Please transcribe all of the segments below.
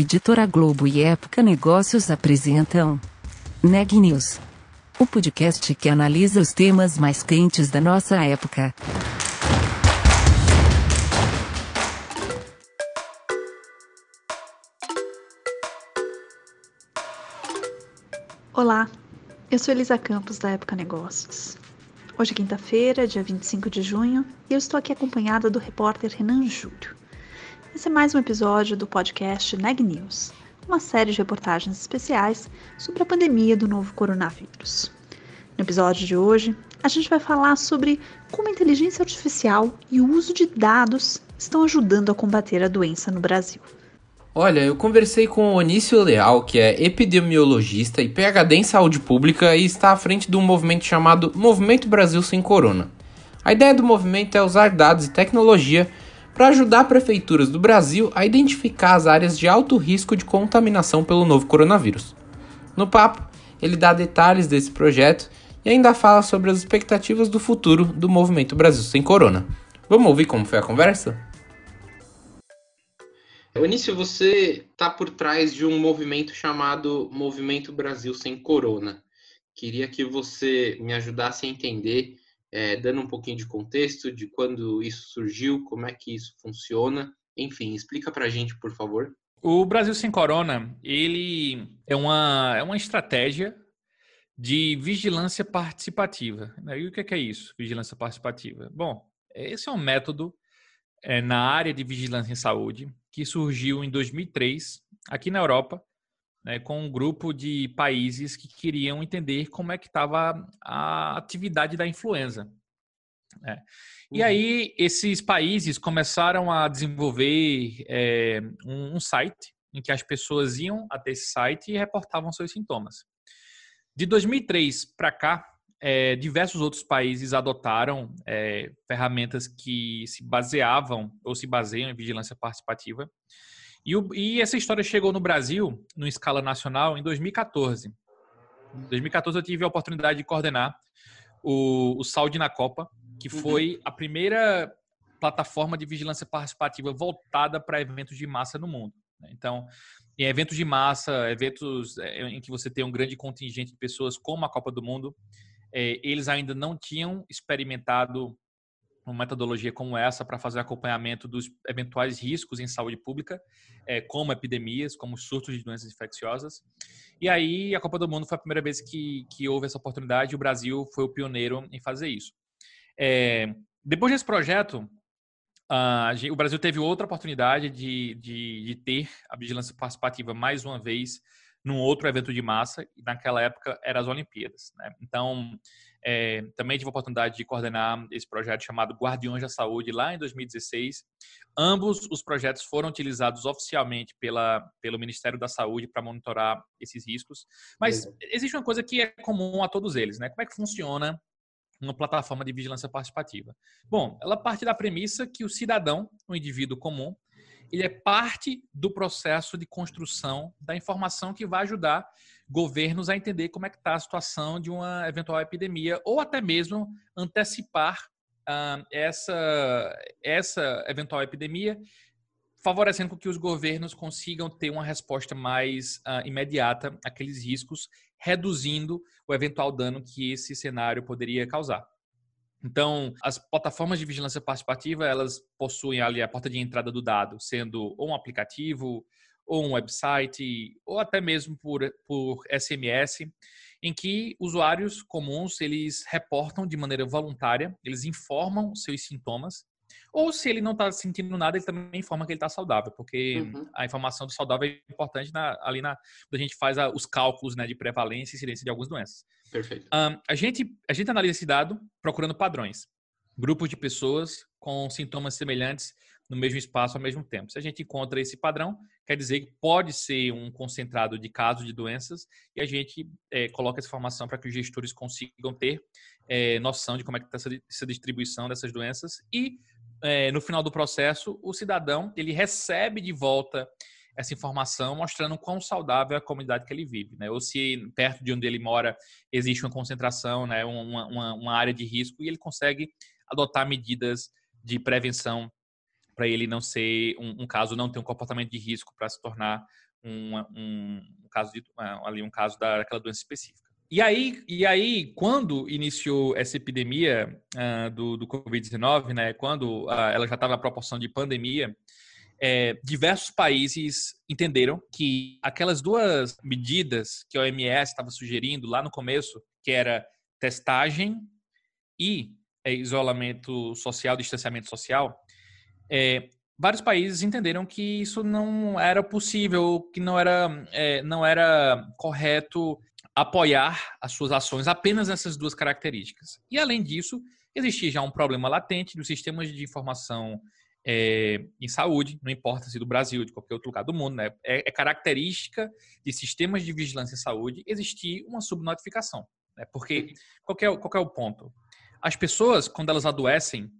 Editora Globo e Época Negócios apresentam Neg News, o podcast que analisa os temas mais quentes da nossa época. Olá, eu sou Elisa Campos da Época Negócios. Hoje é quinta-feira, dia 25 de junho, e eu estou aqui acompanhada do repórter Renan Júlio. Esse é mais um episódio do podcast Neg News, uma série de reportagens especiais sobre a pandemia do novo coronavírus. No episódio de hoje, a gente vai falar sobre como a inteligência artificial e o uso de dados estão ajudando a combater a doença no Brasil. Olha, eu conversei com o Onício Leal, que é epidemiologista e PhD em saúde pública e está à frente de um movimento chamado Movimento Brasil Sem Corona. A ideia do movimento é usar dados e tecnologia para ajudar prefeituras do Brasil a identificar as áreas de alto risco de contaminação pelo novo coronavírus. No papo, ele dá detalhes desse projeto e ainda fala sobre as expectativas do futuro do movimento Brasil Sem Corona. Vamos ouvir como foi a conversa? Onício, você está por trás de um movimento chamado Movimento Brasil Sem Corona. Queria que você me ajudasse a entender é, dando um pouquinho de contexto de quando isso surgiu, como é que isso funciona. Enfim, explica para a gente, por favor. O Brasil Sem Corona, ele é uma, é uma estratégia de vigilância participativa. E o que é, isso, vigilância participativa? Bom, esse é um método é, na área de vigilância em saúde que surgiu em 2003 aqui na Europa né, com um grupo de países que queriam entender como é que estava a atividade da influenza. Né. E uhum. aí esses países começaram a desenvolver é, um, um, site em que as pessoas iam até esse site e reportavam seus sintomas. De 2003 para cá, é, diversos outros países adotaram é, ferramentas que se baseavam ou se baseiam em vigilância participativa. E, o, e essa história chegou no Brasil, no escala nacional, em 2014. Em 2014 eu tive a oportunidade de coordenar o, o Saúde na Copa, que uhum. foi a primeira plataforma de vigilância participativa voltada para eventos de massa no mundo. Né? Então, em eventos de massa, eventos é, em que você tem um grande contingente de pessoas, como a Copa do Mundo, é, eles ainda não tinham experimentado uma metodologia como essa para fazer acompanhamento dos eventuais riscos em saúde pública, é, como epidemias, como surtos de doenças infecciosas. E aí, a Copa do Mundo foi a primeira vez que, que houve essa oportunidade e o Brasil foi o pioneiro em fazer isso. É, depois desse projeto, uh, o Brasil teve outra oportunidade de, de, de ter a vigilância participativa mais uma vez num outro evento de massa, e naquela época eram as Olimpíadas. Né? Então, é, também tive a oportunidade de coordenar esse projeto chamado Guardiões da Saúde lá em 2016. Ambos os projetos foram utilizados oficialmente pela, pelo Ministério da Saúde para monitorar esses riscos. Mas existe uma coisa que é comum a todos eles, né? Como é que funciona uma plataforma de vigilância participativa? Bom, ela parte da premissa que o cidadão, o indivíduo comum, ele é parte do processo de construção da informação que vai ajudar governos a entender como é que está a situação de uma eventual epidemia ou até mesmo antecipar uh, essa, essa eventual epidemia, favorecendo que os governos consigam ter uma resposta mais uh, imediata àqueles riscos, reduzindo o eventual dano que esse cenário poderia causar. Então, as plataformas de vigilância participativa, elas possuem ali a porta de entrada do dado, sendo ou um aplicativo, ou um website, ou até mesmo por, por SMS, em que usuários comuns, eles reportam de maneira voluntária, eles informam seus sintomas, ou se ele não está sentindo nada, ele também informa que ele está saudável, porque uhum. a informação do saudável é importante na, ali na, quando a gente faz a, os cálculos né, de prevalência e incidência de algumas doenças. Perfeito. Um, a, gente, a gente analisa esse dado procurando padrões. Grupos de pessoas com sintomas semelhantes no mesmo espaço ao mesmo tempo. Se a gente encontra esse padrão, quer dizer que pode ser um concentrado de casos de doenças e a gente é, coloca essa informação para que os gestores consigam ter é, noção de como é que está essa, essa distribuição dessas doenças e é, no final do processo o cidadão ele recebe de volta essa informação mostrando quão saudável é a comunidade que ele vive, né? Ou se perto de onde ele mora existe uma concentração, né? Uma, uma, uma área de risco e ele consegue adotar medidas de prevenção para ele não ser um, um, caso, não ter um comportamento de risco para se tornar um, um, caso de, ali um caso daquela doença específica. E aí, e aí, quando iniciou essa epidemia uh, do, do Covid-19, né, quando uh, ela já estava na proporção de pandemia, é, diversos países entenderam que aquelas duas medidas que a OMS estava sugerindo lá no começo, que era testagem e é, isolamento social, distanciamento social, é, vários países entenderam que isso não era possível, que não era, é, não era correto apoiar as suas ações apenas nessas duas características. E, além disso, existia já um problema latente dos sistemas de informação é, em saúde, não importa se do Brasil, de qualquer outro lugar do mundo, né? é, é característica de sistemas de vigilância em saúde existir uma subnotificação. Né? Porque qual é, qual é o ponto? As pessoas, quando elas adoecem,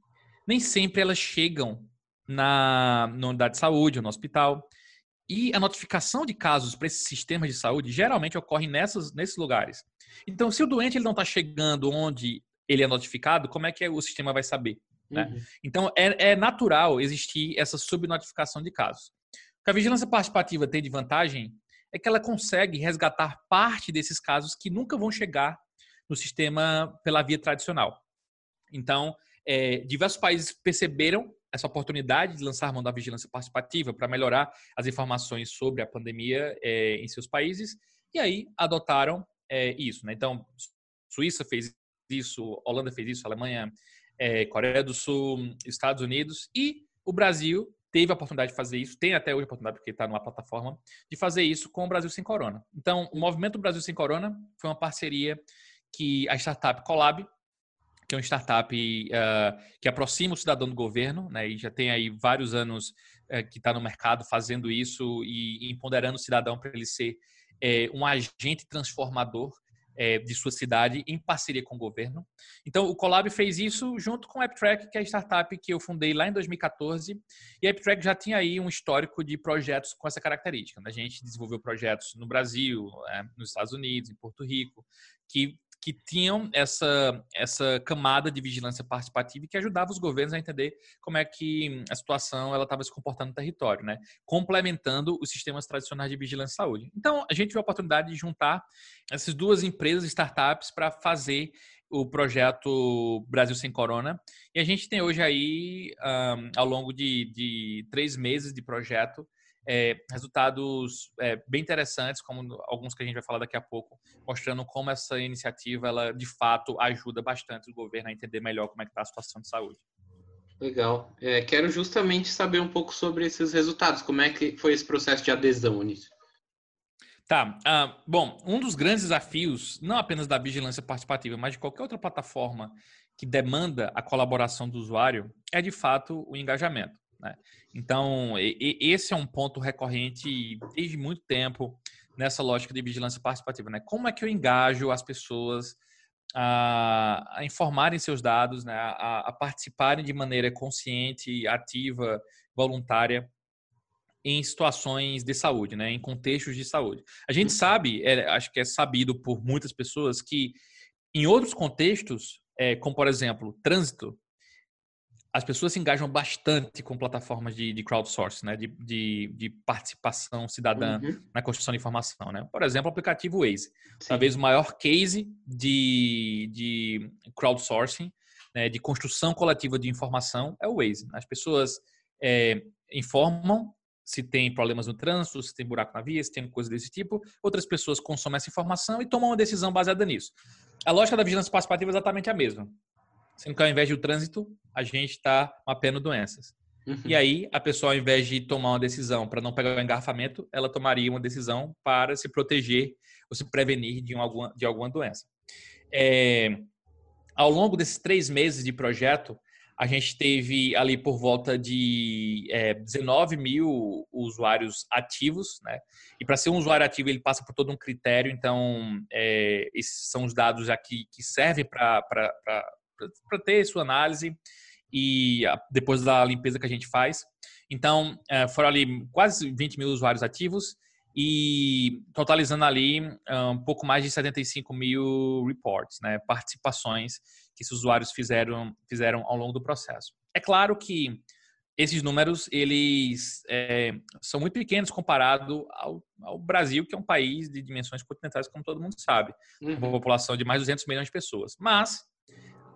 nem sempre elas chegam na, na unidade de saúde ou no hospital. E a notificação de casos para esses sistemas de saúde geralmente ocorre nessas, nesses lugares. Então, se o doente ele não está chegando onde ele é notificado, como é que o sistema vai saber? Né? Uhum. Então, é, é, natural existir essa subnotificação de casos. O que a vigilância participativa tem de vantagem é que ela consegue resgatar parte desses casos que nunca vão chegar no sistema pela via tradicional. Então, é, diversos países perceberam essa oportunidade de lançar mão da vigilância participativa para melhorar as informações sobre a pandemia é, em seus países e aí adotaram é, isso. Né? Então, Suíça fez isso, Holanda fez isso, Alemanha, é, Coreia do Sul, Estados Unidos e o Brasil teve a oportunidade de fazer isso, tem até hoje a oportunidade, porque está numa plataforma, de fazer isso com o Brasil Sem Corona. Então, o movimento Brasil Sem Corona foi uma parceria que a startup Colab que é uma startup uh, que aproxima o cidadão do governo, né, e já tem aí vários anos uh, que está no mercado fazendo isso e, e empoderando o cidadão para ele ser uh, um agente transformador de sua cidade em parceria com o governo. Então, o Colab fez isso junto com a AppTrack, que é a startup que eu fundei lá em 2014. E a AppTrack já tinha aí um histórico de projetos com essa característica. Né? A gente desenvolveu projetos no Brasil, nos Estados Unidos, em Porto Rico, que que tinham essa, essa camada de vigilância participativa que ajudava os governos a entender como é que a situação ela estava se comportando no território, né? complementando os sistemas tradicionais de vigilância e saúde. Então, a gente viu a oportunidade de juntar essas duas empresas, startups, para fazer o projeto Brasil Sem Corona. E a gente tem hoje aí, um, ao longo de, de três meses de projeto, é, resultados é, bem interessantes, como alguns que a gente vai falar daqui a pouco, mostrando como essa iniciativa, ela de fato ajuda bastante o governo a entender melhor como é que está a situação de saúde. Legal. É, quero justamente saber um pouco sobre esses resultados. Como é que foi esse processo de adesão nisso? Tá. Uh, bom, um dos grandes desafios, não apenas da vigilância participativa, mas de qualquer outra plataforma que demanda a colaboração do usuário, é de fato o engajamento. Né? Então, e, esse é um ponto recorrente desde muito tempo nessa lógica de vigilância participativa. Né? Como é que eu engajo as pessoas a, a informarem seus dados, né? a, a participarem de maneira consciente, ativa, voluntária em situações de saúde, né, em contextos de saúde. A gente sabe, é, acho que é sabido por muitas pessoas que em outros contextos, é, como por exemplo trânsito, as pessoas se engajam bastante com plataformas de, de crowdsourcing, né? de, de, de participação cidadã uhum. na construção de informação. Né? Por exemplo, o aplicativo Waze. Sim. Talvez o maior case de, de crowdsourcing, né? de construção coletiva de informação, é o Waze. As pessoas é, informam se tem problemas no trânsito, se tem buraco na via, se tem coisa desse tipo. Outras pessoas consomem essa informação e tomam uma decisão baseada nisso. A lógica da vigilância participativa é exatamente a mesma. Sendo que ao invés de o trânsito, a gente está mapeando doenças. Uhum. E aí, a pessoa, ao invés de tomar uma decisão para não pegar o engarrafamento, ela tomaria uma decisão para se proteger ou se prevenir de, alguma, de alguma doença. É, ao longo desses três meses de projeto, a gente teve ali por volta de é, 19 mil usuários ativos, né? E para ser um usuário ativo, ele passa por todo um critério. Então, é, esses são os dados aqui que servem para para ter sua análise e depois da limpeza que a gente faz. Então, é, foram ali quase 20 mil usuários ativos e totalizando ali um pouco mais de 75 mil reports, né, participações que esses usuários fizeram, fizeram ao longo do processo. É claro que esses números eles é, são muito pequenos comparado ao, ao, Brasil, que é um país de dimensões continentais, como todo mundo sabe, uhum. uma população de mais de 200 milhões de pessoas. Mas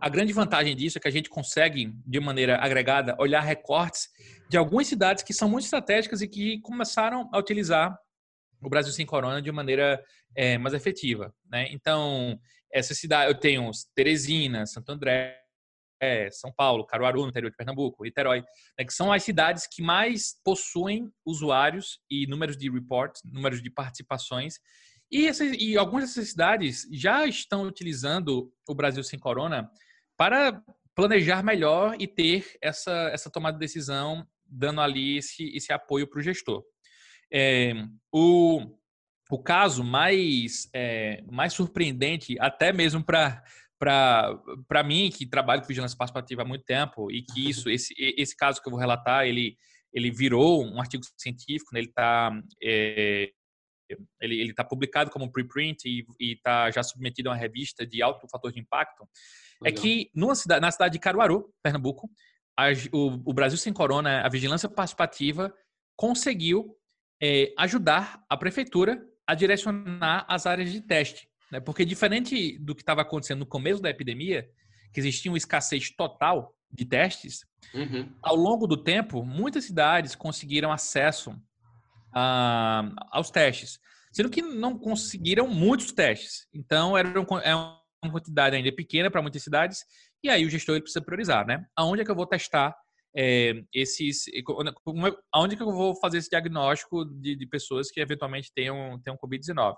a grande vantagem disso é que a gente consegue, de maneira agregada, olhar recortes de algumas cidades que são muito estratégicas e que começaram a utilizar o Brasil sem corona de maneira é, mais efetiva. Né? Então, essa cidade, eu tenho Teresina, Santo André, São Paulo, Caruaru, no interior de Pernambuco, Niterói, né, que são as cidades que mais possuem usuários e números de reports, números de participações. E, essas, e algumas dessas cidades já estão utilizando o Brasil sem corona para planejar melhor e ter essa, essa tomada de decisão, dando ali esse, esse apoio para o gestor. É, o, o caso mais, é, mais surpreendente, até mesmo para para mim, que trabalho com vigilância participativa há muito tempo, e que isso, esse, esse caso que eu vou relatar, ele, ele virou um artigo científico, né? ele está é, ele está publicado como preprint e está já submetido a uma revista de alto fator de impacto, é Legal. é que numa cidade, na cidade de Caruaru, Pernambuco, a, o, o, Brasil Sem Corona, a vigilância participativa, conseguiu é, ajudar a prefeitura a direcionar as áreas de teste. Né? Porque diferente do que estava acontecendo no começo da epidemia, que existia uma escassez total de testes, uhum. ao longo do tempo, muitas cidades conseguiram acesso a, aos testes, sendo que não conseguiram muitos testes. Então, era, um, é uma quantidade ainda pequena para muitas cidades, e aí o gestor precisa priorizar, né? Aonde é que eu vou testar é, esses. Aonde que eu vou fazer esse diagnóstico de, de pessoas que eventualmente tenham, tenham Covid-19?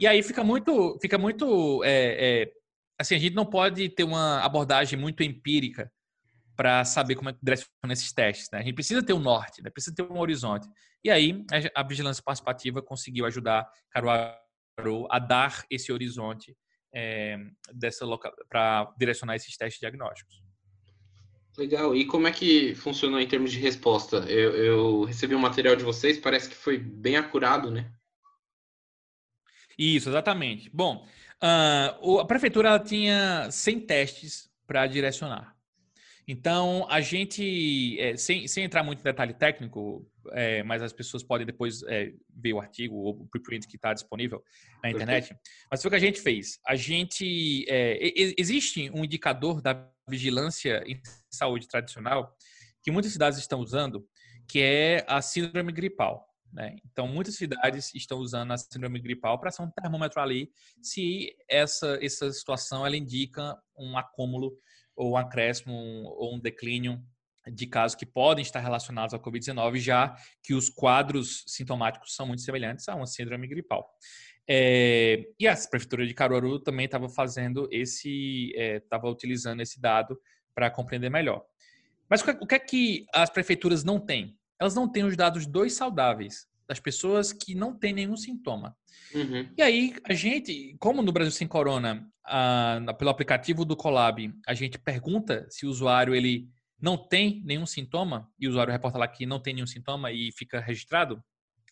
E aí fica muito. Fica muito é, é, assim, a gente não pode ter uma abordagem muito empírica para saber como é que direciona esses testes. Né? A gente precisa ter um norte, né? precisa ter um horizonte. E aí a vigilância participativa conseguiu ajudar Caruaru a dar esse horizonte é, dessa para direcionar esses testes diagnósticos. Legal. E como é que funcionou em termos de resposta? Eu, eu recebi um material de vocês, parece que foi bem acurado, né? Isso, exatamente. Bom, uh, a prefeitura tinha 100 testes para direcionar. Então, a gente, é, sem, sem entrar muito em detalhe técnico, é, mas as pessoas podem depois é, ver o artigo ou o preprint que está disponível na internet. Mas foi o que a gente fez. A gente. É, existe um indicador da vigilância em saúde tradicional que muitas cidades estão usando, que é a síndrome gripal. Né? Então, muitas cidades estão usando a síndrome gripal para ser um termômetro ali se essa, essa situação ela indica um acúmulo ou um acréscimo ou um declínio de casos que podem estar relacionados ao Covid-19, já que os quadros sintomáticos são muito semelhantes a uma síndrome gripal. É, e a prefeitura de Caruaru também estava fazendo esse, estava é, utilizando esse dado para compreender melhor. Mas o que é que as prefeituras não têm? Elas não têm os dados dos saudáveis, das pessoas que não têm nenhum sintoma. Uhum. E aí, a gente, como no Brasil Sem Corona, pelo aplicativo do Colab, a gente pergunta se o usuário ele não tem nenhum sintoma, e o usuário reporta lá que não tem nenhum sintoma e fica registrado,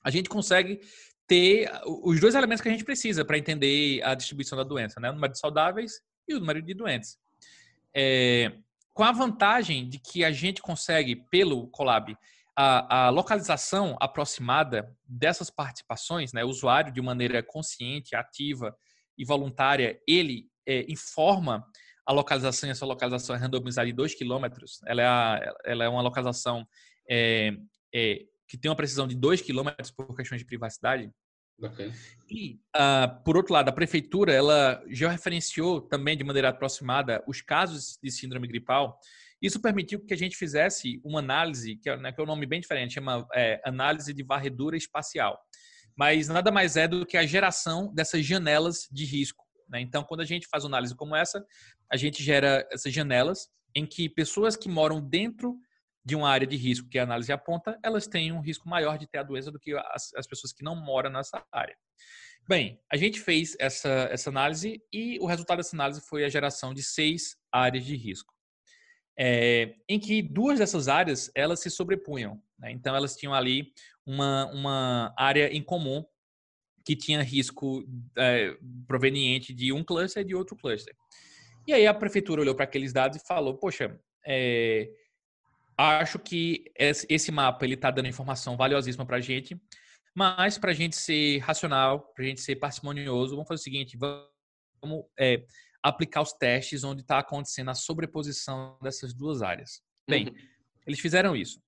a gente consegue ter os dois elementos que a gente precisa para entender a distribuição da doença, né? O número de saudáveis e o número de doentes. É, com a vantagem de que a gente consegue, pelo Colab, a, a, localização aproximada dessas participações, né, o usuário de maneira consciente, ativa e voluntária, ele é, informa a localização, e essa localização é randomizada em 2 quilômetros, ela, é a, ela é uma localização é, é, que tem uma precisão de 2 quilômetros por questões de privacidade. Okay. E, uh, por outro lado, a prefeitura ela já referenciou também de maneira aproximada os casos de síndrome gripal isso permitiu que a gente fizesse uma análise, que é, né, que é um nome bem diferente, chama é, análise de varredura espacial. Mas nada mais é do que a geração dessas janelas de risco. Né? Então, quando a gente faz uma análise como essa, a gente gera essas janelas em que pessoas que moram dentro de uma área de risco que a análise aponta, elas têm um risco maior de ter a doença do que as, as pessoas que não moram nessa área. Bem, a gente fez essa, essa análise e o resultado dessa análise foi a geração de seis áreas de risco é, em que duas dessas áreas elas se sobrepunham. Né? Então elas tinham ali uma, uma área em comum que tinha risco é, proveniente de um cluster e de outro cluster. E aí a prefeitura olhou para aqueles dados e falou: poxa, é, acho que esse mapa ele está dando informação valiosíssima para a gente, mas para a gente ser racional, para a gente ser parcimonioso, vamos fazer o seguinte: vamos é, aplicar os testes onde está acontecendo a sobreposição dessas duas áreas. Bem, uhum. eles fizeram isso.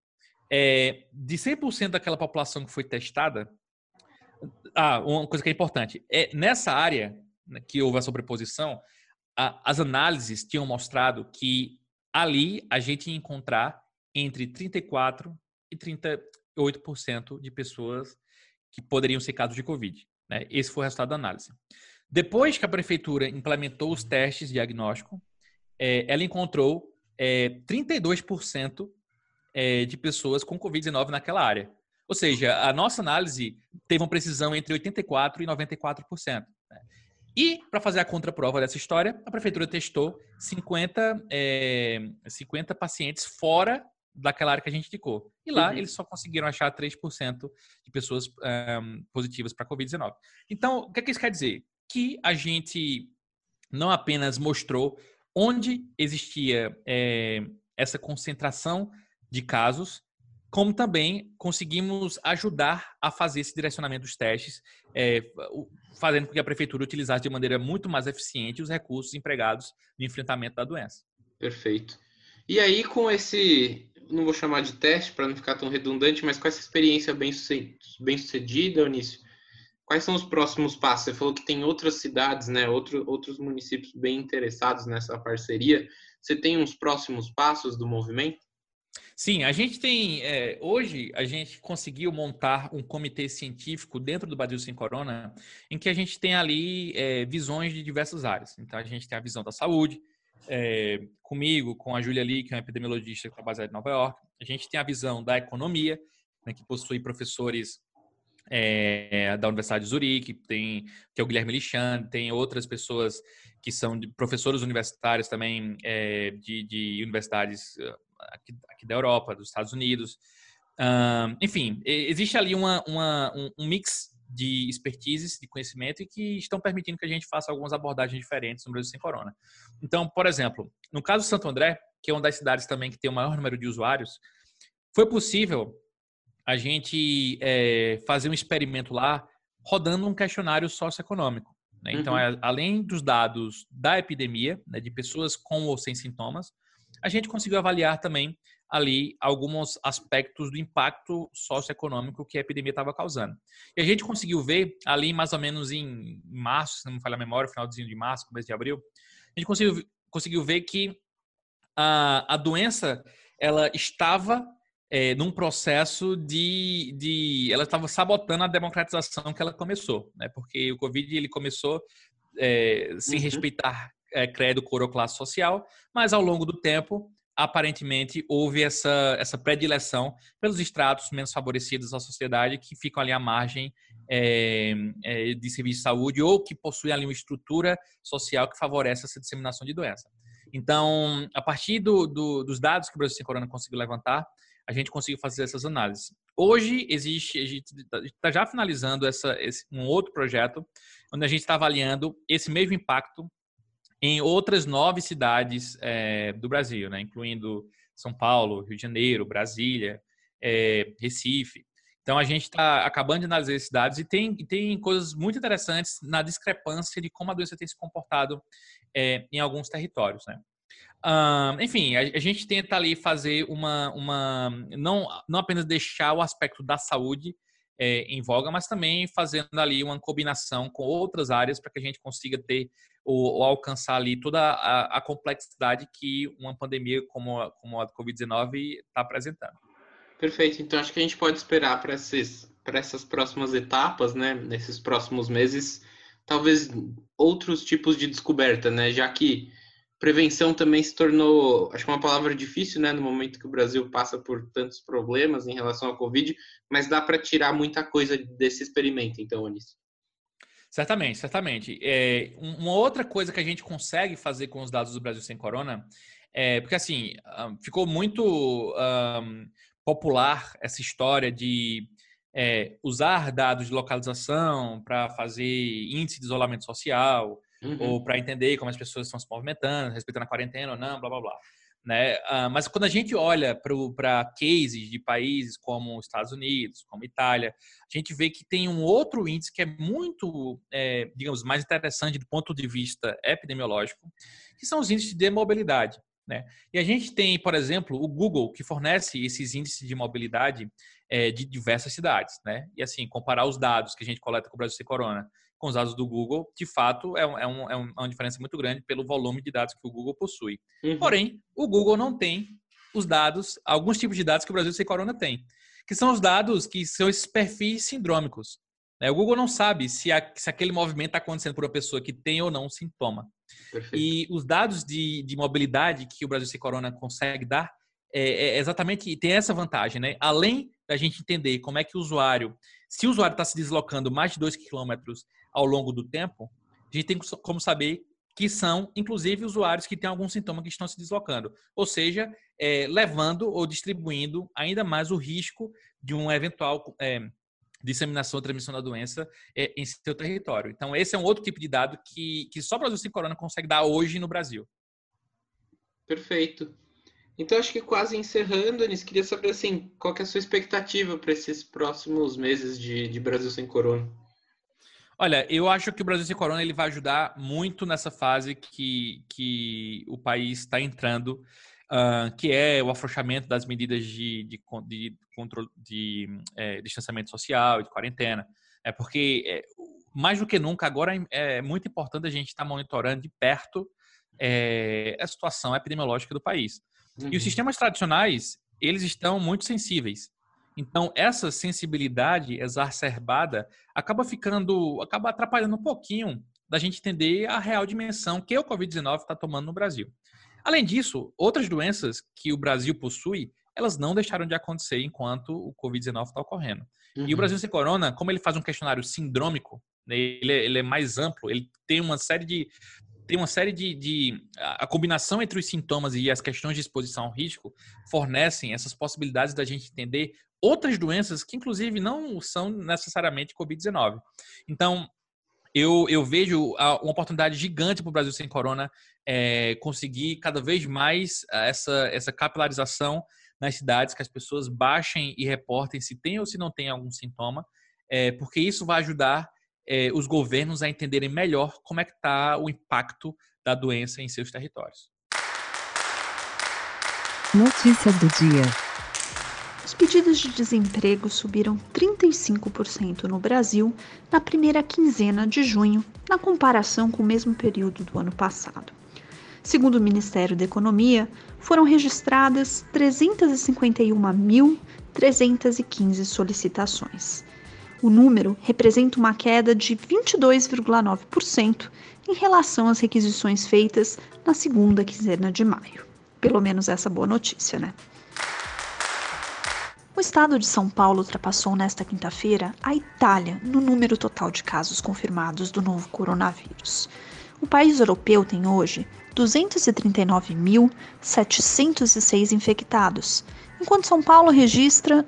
É, de 100% daquela população que foi testada, ah, uma coisa que é importante, é nessa área né, que houve a sobreposição, a, as análises tinham mostrado que ali a gente ia encontrar entre 34 e 38% de pessoas que poderiam ser casos de Covid. Né? Esse foi o resultado da análise. Depois que a prefeitura implementou os testes de diagnóstico, é, ela encontrou é, 32% é, de pessoas com Covid-19 naquela área. Ou seja, a nossa análise teve uma precisão entre 84% e 94%. Né? E, para fazer a contraprova dessa história, a prefeitura testou 50, é, 50 pacientes fora daquela área que a gente indicou. E lá uhum. eles só conseguiram achar 3% de pessoas um, positivas para Covid-19. Então, o que, é que isso quer dizer? Que a gente não apenas mostrou onde existia é, essa concentração de casos, como também conseguimos ajudar a fazer esse direcionamento dos testes, é, fazendo com que a prefeitura utilizasse de maneira muito mais eficiente os recursos empregados no enfrentamento da doença. Perfeito. E aí, com esse, não vou chamar de teste para não ficar tão redundante, mas com essa experiência bem, bem sucedida, Eunício, quais são os próximos passos? Você falou que tem outras cidades, né, outro, outros municípios bem interessados nessa parceria. Você tem uns próximos passos do movimento? Sim, a gente tem. É, hoje, a gente conseguiu montar um comitê científico dentro do Brasil Sem Corona, em que a gente tem ali é, visões de diversas áreas. Então, a gente tem a visão da saúde, é, comigo, com a Julia Lee, que é uma epidemiologista que trabalha em Nova York. A gente tem a visão da economia, né, que possui professores é, da Universidade de Zurique, tem que é o Guilherme Lixan, tem outras pessoas que são professores universitários também é, de, de universidades aqui, aqui da Europa, dos Estados Unidos. Um, enfim, existe ali uma, uma, um, um, mix de expertises, de conhecimento e que estão permitindo que a gente faça algumas abordagens diferentes no Brasil sem corona. Então, por exemplo, no caso de Santo André, que é uma das cidades também que tem o maior número de usuários, foi possível a gente é, fazer um experimento lá rodando um questionário socioeconômico. Né? Então, uhum. além dos dados da epidemia, né, de pessoas com ou sem sintomas, a gente conseguiu avaliar também ali alguns aspectos do impacto socioeconômico que a epidemia estava causando. E a gente conseguiu ver ali mais ou menos em março, se não me falha a memória, finalzinho de março, começo de abril, a gente conseguiu, conseguiu ver que a, a doença ela estava é, num processo de, de ela estava sabotando a democratização que ela começou, né? Porque o Covid ele começou é, sem uhum. respeitar é, credo, cor ou classe social, mas ao longo do tempo, aparentemente, houve essa, essa predileção pelos estratos menos favorecidos da sociedade que ficam ali à margem é, é, de serviço de saúde ou que possuem ali uma estrutura social que favorece essa disseminação de doença. Então, a partir do, do, dos dados que o Brasil Sem Corona conseguiu levantar, a gente conseguiu fazer essas análises. Hoje existe, a gente está já finalizando essa, esse, um outro projeto, onde a gente está avaliando esse mesmo impacto em outras nove cidades é, do Brasil, né? incluindo São Paulo, Rio de Janeiro, Brasília, é, Recife. Então a gente está acabando de analisar esses dados e tem, tem coisas muito interessantes na discrepância de como a doença tem se comportado é, em alguns territórios. Né? Enfim, a, a, gente tenta ali fazer uma, uma não, não apenas deixar o aspecto da saúde é, em voga, mas também fazendo ali uma combinação com outras áreas para que a gente consiga ter ou, ou alcançar ali toda a, a, complexidade que uma pandemia como a, como a Covid-19 está apresentando. Perfeito. Então acho que a gente pode esperar para essas próximas etapas, né? Nesses próximos meses, talvez outros tipos de descoberta, né? Já que prevenção também se tornou, acho que uma palavra difícil, né, no momento que o Brasil passa por tantos problemas em relação ao Covid, mas dá para tirar muita coisa desse experimento, então, Anísio. Certamente, certamente. É, uma outra coisa que a gente consegue fazer com os dados do Brasil sem corona é porque assim ficou muito um, popular essa história de é, usar dados de localização para fazer índice de isolamento social, uhum. ou para entender como as pessoas estão se movimentando, respeitando a quarentena ou não, blá blá blá. Né? Uh, mas quando a gente olha para cases de países como Estados Unidos, como Itália, a gente vê que tem um outro índice que é muito, é, digamos, mais interessante do ponto de vista epidemiológico, que são os índices de mobilidade. Né? E a gente tem, por exemplo, o Google, que fornece esses índices de mobilidade é, de diversas cidades. Né? E assim, comparar os dados que a gente coleta com o Brasil Sem Corona com os dados do Google, de fato, é, é, um, é, uma diferença muito grande pelo volume de dados que o Google possui. Uhum. Porém, o Google não tem os dados, alguns tipos de dados que o Brasil Sem Corona tem, que são os dados que são esses perfis sindrômicos. Né? O Google não sabe se, a, se aquele movimento está acontecendo por uma pessoa que tem ou não um sintoma. Perfeito. E os dados de, de mobilidade que o Brasil Sem Corona consegue dar é, é exatamente tem essa vantagem, né? Além da gente entender como é que o usuário, se o usuário está se deslocando mais de 2 quilômetros ao longo do tempo, a gente tem como saber que são, inclusive, usuários que têm algum sintoma que estão se deslocando. Ou seja, é, levando ou distribuindo ainda mais o risco de um eventual é, disseminação ou transmissão da doença é, em seu território. Então, esse é um outro tipo de dado que, que só o Brasil Sem Corona consegue dar hoje no Brasil. Perfeito. Então, acho que quase encerrando, Anis, queria saber assim, qual é a sua expectativa para esses próximos meses de, de Brasil Sem Corona? Olha, eu acho que o Brasil sem corona ele vai ajudar muito nessa fase que, que o país está entrando, uh, que é o afrouxamento das medidas de, de, de controle de é, distanciamento social e de quarentena. É porque é, mais do que nunca agora é, muito importante a gente estar tá monitorando de perto é, a situação epidemiológica do país. Uhum. E os uhum. sistemas tradicionais eles estão muito sensíveis. Então, essa sensibilidade exacerbada acaba ficando, acaba atrapalhando um pouquinho da gente entender a real dimensão que o Covid-19 está tomando no Brasil. Além disso, outras doenças que o Brasil possui, elas não deixaram de acontecer enquanto o Covid-19 está ocorrendo. Uhum. E o uhum. Brasil sem corona, como ele faz um questionário sindrômico, né, ele, é, ele, é mais amplo, ele tem uma série de tem uma série de, de, a combinação entre os sintomas e as questões de exposição ao risco fornecem essas possibilidades da gente entender outras doenças que, inclusive, não são necessariamente Covid-19. Então, eu, eu vejo uma oportunidade gigante para o Brasil sem corona é, conseguir cada vez mais essa, essa capilarização nas cidades, que as pessoas baixem e reportem se tem ou se não tem algum sintoma, é, porque isso vai ajudar é, os governos a entenderem melhor como é que está o impacto da doença em seus territórios. Notícia do dia. Os pedidos de desemprego subiram 35% no Brasil na primeira quinzena de junho, na comparação com o mesmo período do ano passado. Segundo o Ministério da Economia, foram registradas 351.315 solicitações. O número representa uma queda de 22,9% em relação às requisições feitas na segunda quinzena de maio. Pelo menos essa boa notícia, né? O estado de São Paulo ultrapassou nesta quinta-feira a Itália no número total de casos confirmados do novo coronavírus. O país europeu tem hoje 239.706 infectados, enquanto São Paulo registra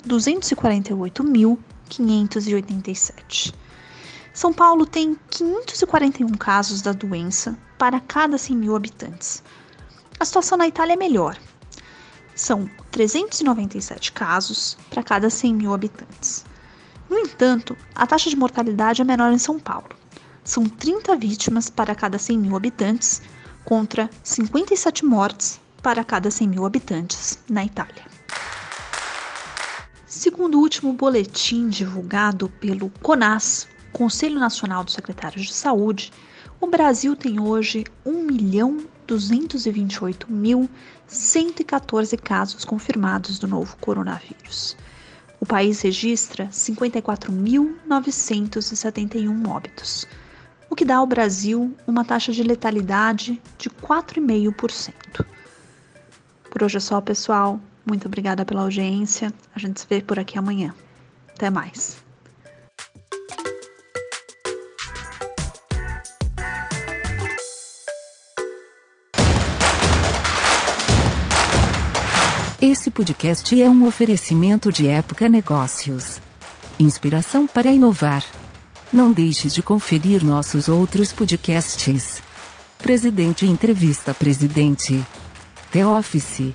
248.587. São Paulo tem 541 casos da doença para cada 100 mil habitantes. A situação na Itália é melhor, são 397 casos para cada 100 mil habitantes. No entanto, a taxa de mortalidade é menor em São Paulo. São 30 vítimas para cada 100 mil habitantes, contra 57 mortes para cada 100 mil habitantes na Itália. Segundo o último boletim divulgado pelo CONAS, Conselho Nacional dos Secretários de Saúde, o Brasil tem hoje 1 milhão 228.114 casos confirmados do novo coronavírus. O país registra 54.971 óbitos, o que dá ao Brasil uma taxa de letalidade de 4,5%. Por hoje é só, pessoal. Muito obrigada pela audiência. A gente se vê por aqui amanhã. Até mais. Esse podcast é um oferecimento de Época Negócios. Inspiração para inovar. Não deixe de conferir nossos outros podcasts. Presidente Entrevista Presidente. The Office